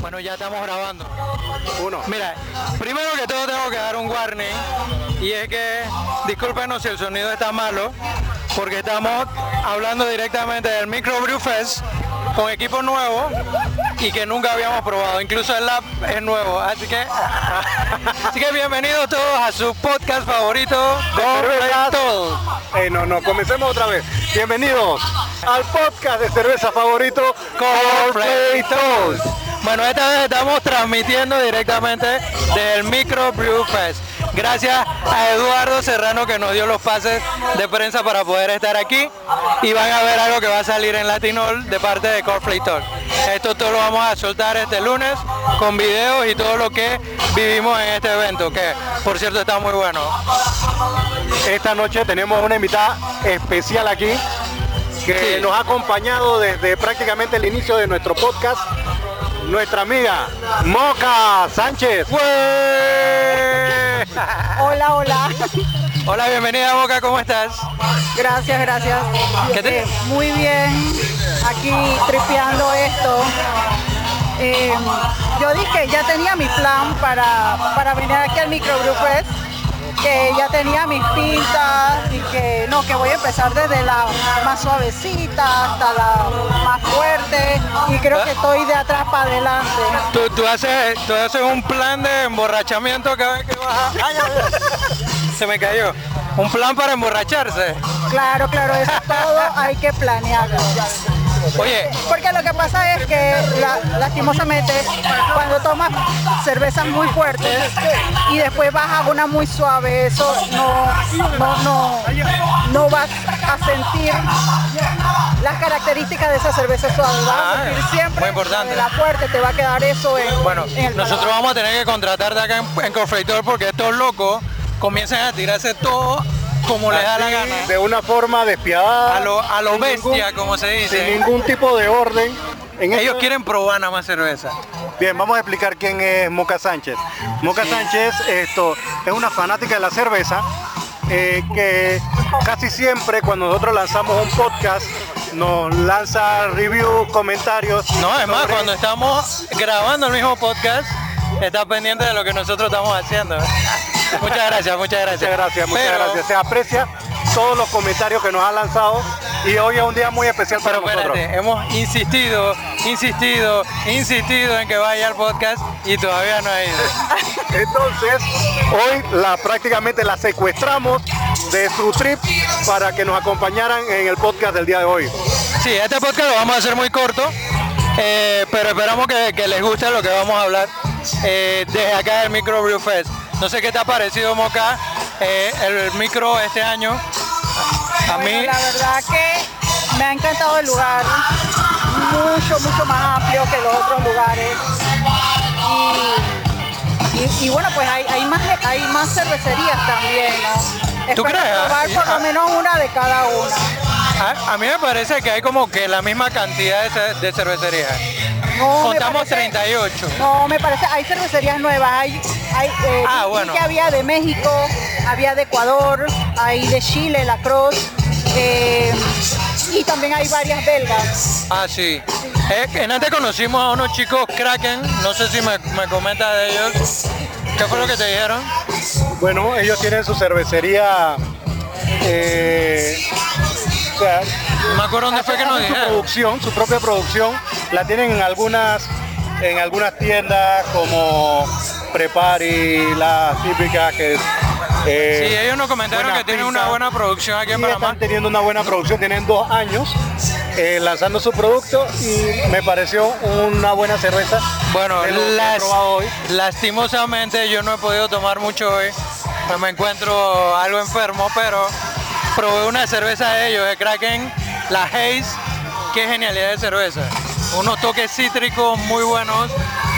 Bueno, ya estamos grabando. Uno. Mira, primero que todo tengo que dar un warning y es que discúlpenos si el sonido está malo porque estamos hablando directamente del Micro Brew Fest con equipo nuevo y que nunca habíamos probado, incluso el lab es nuevo, así que así que bienvenidos todos a su podcast favorito cervezas. todos. Eh, no, no, comencemos otra vez. Bienvenidos al podcast de cerveza favorito Coldplay Toast. Bueno, esta vez estamos transmitiendo directamente del Micro Brew Fest. Gracias a Eduardo Serrano que nos dio los pases de prensa para poder estar aquí y van a ver algo que va a salir en Latinol de parte de Coldplay Talk. Esto todo lo vamos a soltar este lunes con videos y todo lo que vivimos en este evento, que por cierto está muy bueno. Esta noche tenemos una invitada especial aquí que Sí. nos ha acompañado desde prácticamente el inicio de nuestro podcast. Nuestra amiga Moca Sánchez. Hola, hola. Hola, bienvenida Boca, ¿cómo estás? Gracias, gracias. ¿Qué te- Eh, muy bien. Aquí tripeando esto. Eh, yo dije, ya tenía mi plan para, para venir aquí al Micro Brew Fest, que ya tenía mis pintas que voy a empezar desde la más suavecita hasta la más fuerte y creo que estoy de atrás para adelante. Tú, tú haces, tú haces un plan de emborrachamiento cada vez que bajas. Ay, ay. Se me cayó. Un plan para emborracharse. Claro, claro, eso todo hay que planearlo. Oye, Porque lo que pasa es que la- lastimosamente cuando tomas cervezas muy fuertes y después vas a una muy suave, eso no, no, no, no vas a sentir las características de esa cerveza suave. Vas Ah, a sentir siempre muy importante. de la fuerte, te va a quedar eso en, bueno, en el nosotros paladar. vamos a tener que contratarte acá en, en porque estos locos comienzan a tirarse todo como les da la gana. De una forma despiadada. A lo, a lo sin bestia, ningún- como se Sin dice. ningún tipo de orden. En Ellos esto- quieren probar nada más cerveza. Bien, vamos a explicar quién es Moca Sánchez. Moca Sánchez esto, es una fanática de la cerveza eh, que casi siempre cuando nosotros lanzamos un podcast nos lanza reviews, comentarios. No, además, sobre- cuando estamos grabando el mismo podcast, está pendiente de lo que nosotros estamos haciendo. Muchas gracias, muchas gracias. Muchas gracias, muchas Pero- gracias. Se aprecia todos los comentarios que nos han lanzado y hoy es un día muy especial para Pero nosotros. espérate, hemos insistido, insistido, insistido en que vaya al podcast y todavía no ha ido. Entonces, hoy la prácticamente la secuestramos de su trip para que nos acompañaran en el podcast del día de hoy. Sí, este podcast lo vamos a hacer muy corto, eh, pero esperamos que, que les guste lo que vamos a hablar eh, desde acá del Micro Brew Fest. No sé qué te ha parecido, Moca, eh, el micro este año. A mí, la verdad que me ha encantado el lugar, mucho, mucho más amplio que los otros lugares. Y, y- y bueno, pues hay, hay, más, hay más cervecerías también, ¿no? ¿Tú Espero crees? probar por Ah. lo menos una de cada una. A, a mí me parece que hay como que la misma cantidad de, de cervecerías. No, Contamos parece- 38. No, me parece, hay cervecerías nuevas, hay, hay eh, Ah, bueno. que había de México, había de Ecuador, hay de Chile, la Cross, eh, y también hay varias belgas. Ah, sí. Eh, en antes conocimos a unos chicos Kraken, no sé si me, me comentas de ellos. ¿Qué fue lo que te dijeron? Bueno, ellos tienen su cervecería. eh, sea, No me acuerdo dónde fue que nos hacen su producción, su propia producción, la tienen en algunas en algunas tiendas como Prepari, la típica que es. eh, Sí, ellos nos comentaron que tienen una buena producción aquí en Panamá. están teniendo una buena producción, tienen dos años eh, lanzando su producto y me pareció una buena cerveza. Bueno, las- hoy. lastimosamente yo no he podido tomar mucho hoy, pues me encuentro algo enfermo, pero probé una cerveza de ellos, de Kraken, la Haze, qué genialidad de cerveza. Unos toques cítricos muy buenos,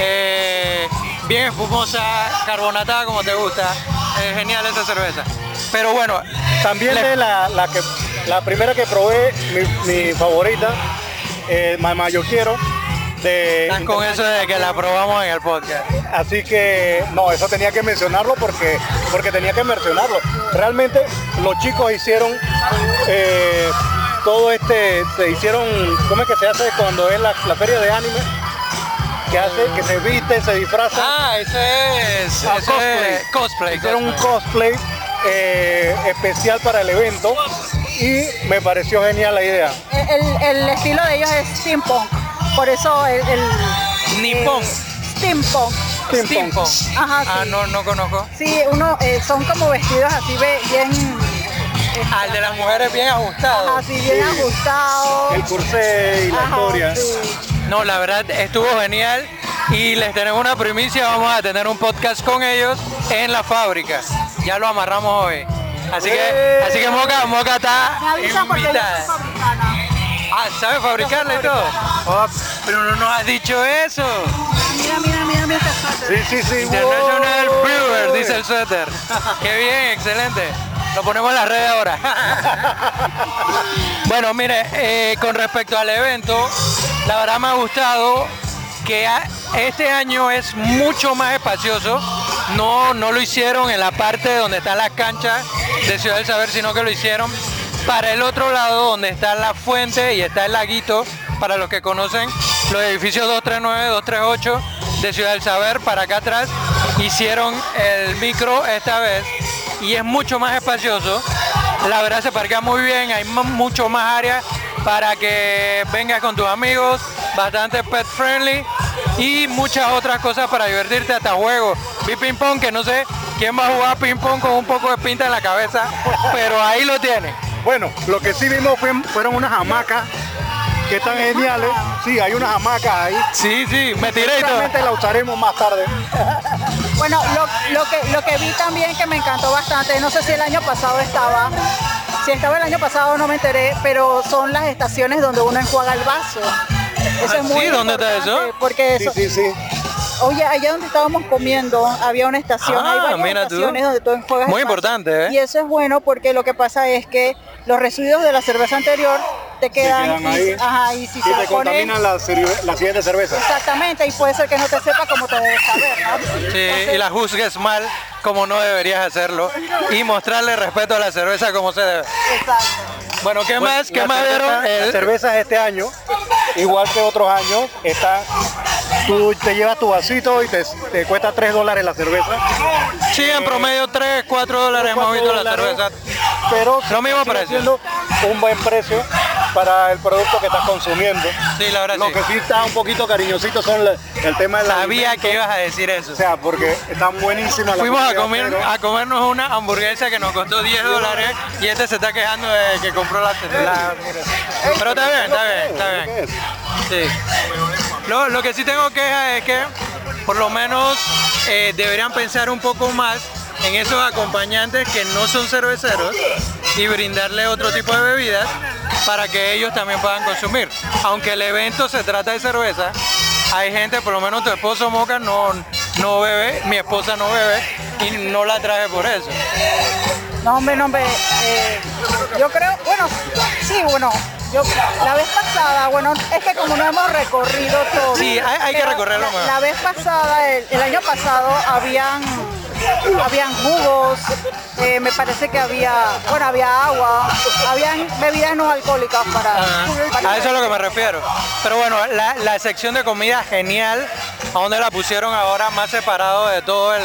eh, bien espumosa, carbonatada como te gusta, es genial esa cerveza. Pero bueno, También le- de la, la que la primera que probé, mi, mi favorita, eh, Mamá Yo Quiero, de con eso de que la probamos en el podcast. Así que no, eso tenía que mencionarlo porque, porque tenía que mencionarlo. Realmente los chicos hicieron eh, todo este, se hicieron, ¿cómo es que se hace cuando es la, la feria de anime? que hace, que se viste, se disfraza. Ah, ese es, Ah, ese es cosplay. Hicieron un cosplay. cosplay eh, especial para el evento y me pareció genial la idea. El, el estilo de ellos es steampunk. Por eso el, el Nippon. eh, steampunk. Steampunk. Ajá, Ah, sí. no, no conozco. Sí, uno eh, son como vestidos así ve- bien, Ah, el de las mujeres bien ajustado. así bien ajustados. El cursé y la Ajá, historia. sí. No, la verdad estuvo genial y les tenemos una primicia, vamos a tener un podcast con ellos en la fábrica. Ya lo amarramos hoy. Así que, ¡Eh! así que Moca, Moca Me está avisan porque yo invitada. fabricana. Ah, ¿sabe fabricarla y todo? Oh, pero no nos has dicho eso. Mira, mira, mira, mira este suéter. Sí, sí, sí. International wow. Brewer, dice el suéter. Qué bien, excelente. Lo ponemos en las redes ahora. bueno, mire, eh, con respecto al evento, la verdad me ha gustado que a- este año es mucho más espacioso. No, no lo hicieron en la parte donde están las canchas de Ciudad del Saber, sino que lo hicieron para el otro lado donde está la fuente y está el laguito, para los que conocen los edificios 239, 238 de Ciudad del Saber, para acá atrás, hicieron el micro esta vez y es mucho más espacioso. La verdad se parquea muy bien, hay mu- mucho más área para que vengas con tus amigos, bastante pet friendly y muchas otras cosas para divertirte, hasta juegos. Vi ping pong que no sé quién va a jugar ping pong con un poco de pinta en la cabeza, pero ahí lo tiene. Bueno, lo que sí vimos fue- fueron unas hamacas que están geniales. Sí, hay unas hamacas ahí. Sí, sí, me tiré y todo. La usaremos más tarde. Bueno, lo, lo que, lo que vi también que me encantó bastante, no sé si el año pasado estaba, si estaba el año pasado no me enteré, pero son las estaciones donde uno enjuaga el vaso. Eso Ah, es muy sí, ¿dónde está eso? Porque Sí, eso, sí, sí. Oye, allá donde estábamos comiendo había una estación, Ah, hay varias mira tú. estaciones donde tú enjuagas Muy el vaso. importante, ¿eh? Y eso es bueno porque lo que pasa es que los residuos de la cerveza anterior te quedan, quedan y, ahí. ajá, y si se te contaminan la, la siguiente cerveza. exactamente y puede ser que no te sepa como te debe saber, ¿no? Sí, Entonces, y la juzgues mal como no deberías hacerlo y mostrarle respeto a la cerveza como se debe. exacto. Bueno, ¿qué Bueno, más? ¿Qué la más cerveza- vieron? Las El- cervezas este año, igual que otros años, está, tú te llevas tu vasito y te, te cuesta 3 dólares la cerveza. Sí, en promedio 3, 4 dólares hemos visto la cerveza. Pero Lo mismo precio. un buen precio para el producto que estás consumiendo. Sí, la verdad Lo sí. que sí está un poquito cariñosito son la- el tema de la Sabía que ibas a decir eso. O sea, porque están buenísimas las Fuimos a comer a comernos una hamburguesa que nos costó 10 dólares y este se está quejando de que compró la, la- Pero está bien, está bien, está ¿Qué bien. Sí. Lo, lo que sí tengo queja es que por lo menos eh, deberían pensar un poco más en esos acompañantes que no son cerveceros y brindarle otro tipo de bebidas para que ellos también puedan consumir. Aunque el evento se trata de cerveza, hay gente, por lo menos tu esposo Moca no, no bebe, mi esposa no bebe y no la traje por eso. No, hombre, no, hombre. eh, yo creo, bueno, sí, bueno. Yo, la vez pasada, bueno, es que como no hemos recorrido todo. Sí, hay- hay que recorrerlo más. la vez pasada, el, el año pasado, habían habían jugos, eh, me parece que había, bueno, había agua, habían bebidas no alcohólicas para, para- A eso es lo que me refiero. Pero bueno, la, la sección de comida genial, a donde la pusieron ahora más separado de todo el,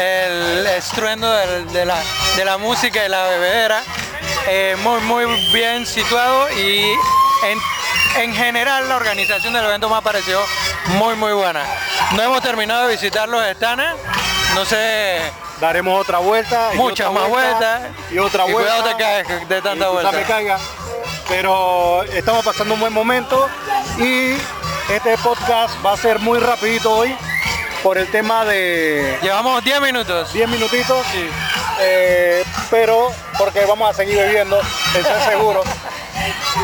el estruendo de, la, de la música y la bebedera. Eh, muy, muy bien situado y en, en general la organización del evento me ha parecido muy, muy buena. No hemos terminado de visitar los estanes, no sé, Daremos otra vuelta. muchas otra más vuelta, vueltas. Y otra Y vuelta. cuidado te caes de tanta y vuelta. me caiga. Pero estamos pasando un buen momento y este podcast va a ser muy rapidito hoy por el tema de Llevamos 10 minutos. 10 minutitos. eh, pero porque vamos a seguir bebiendo, eso es seguro.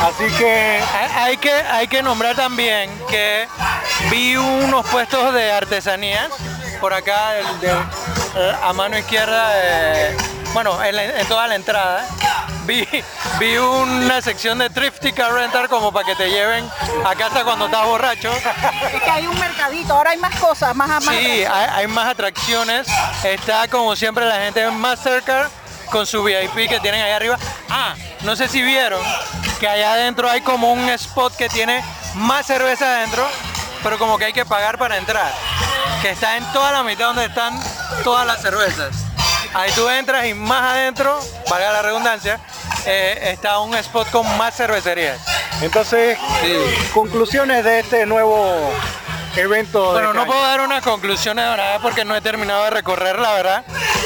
Así que Hay- Hay que, hay que nombrar también que vi unos puestos de artesanías por acá el de- eh, a mano izquierda, eh, bueno, en, la- en toda la entrada. Vi, vi una sección de Thrifty Car Rental como para que te lleven a casa cuando estás borracho. Es que hay un mercadito, ahora hay más cosas, más más Sí, hay, hay más atracciones. Está como siempre la gente de Mastercard con su VIP que tienen ahí arriba. Ah, no sé si vieron que allá adentro hay como un spot que tiene más cerveza adentro pero como que hay que pagar para entrar. Que está en toda la mitad donde están todas las cervezas. Ahí tú entras y más adentro, valga la redundancia, eh, está un spot con más cervecerías. Entonces, conclusiones de este nuevo evento. Bueno, no puedo dar unas conclusiones de nada porque no he terminado de recorrer, la verdad.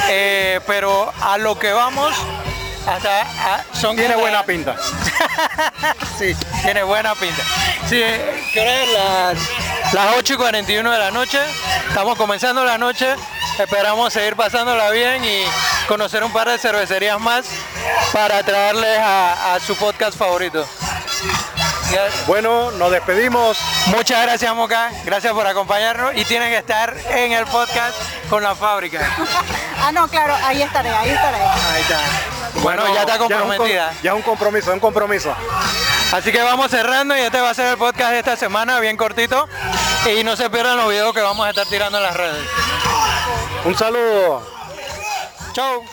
Eh, pero a lo que vamos, hasta a- son Tiene buena pinta. Sí, tiene buena pinta. Sí, eh, ¿qué hora es? Las, las 8 y 41 de la noche. Estamos comenzando la noche. Esperamos seguir pasándola bien y conocer un par de cervecerías más para traerles a, a su podcast favorito. Bueno, nos despedimos. Muchas gracias Moca, gracias por acompañarnos y tienen que estar en el podcast con la fábrica. Ah, no, claro, ahí estaré, ahí estaré. Ahí está. Bueno, ya está es un com- comprometida. Ya es un compromiso, es un compromiso. Así que vamos cerrando y este va a ser el podcast de esta semana, bien cortito. Y no se pierdan los videos que vamos a estar tirando en las redes. Un saludo. Chau.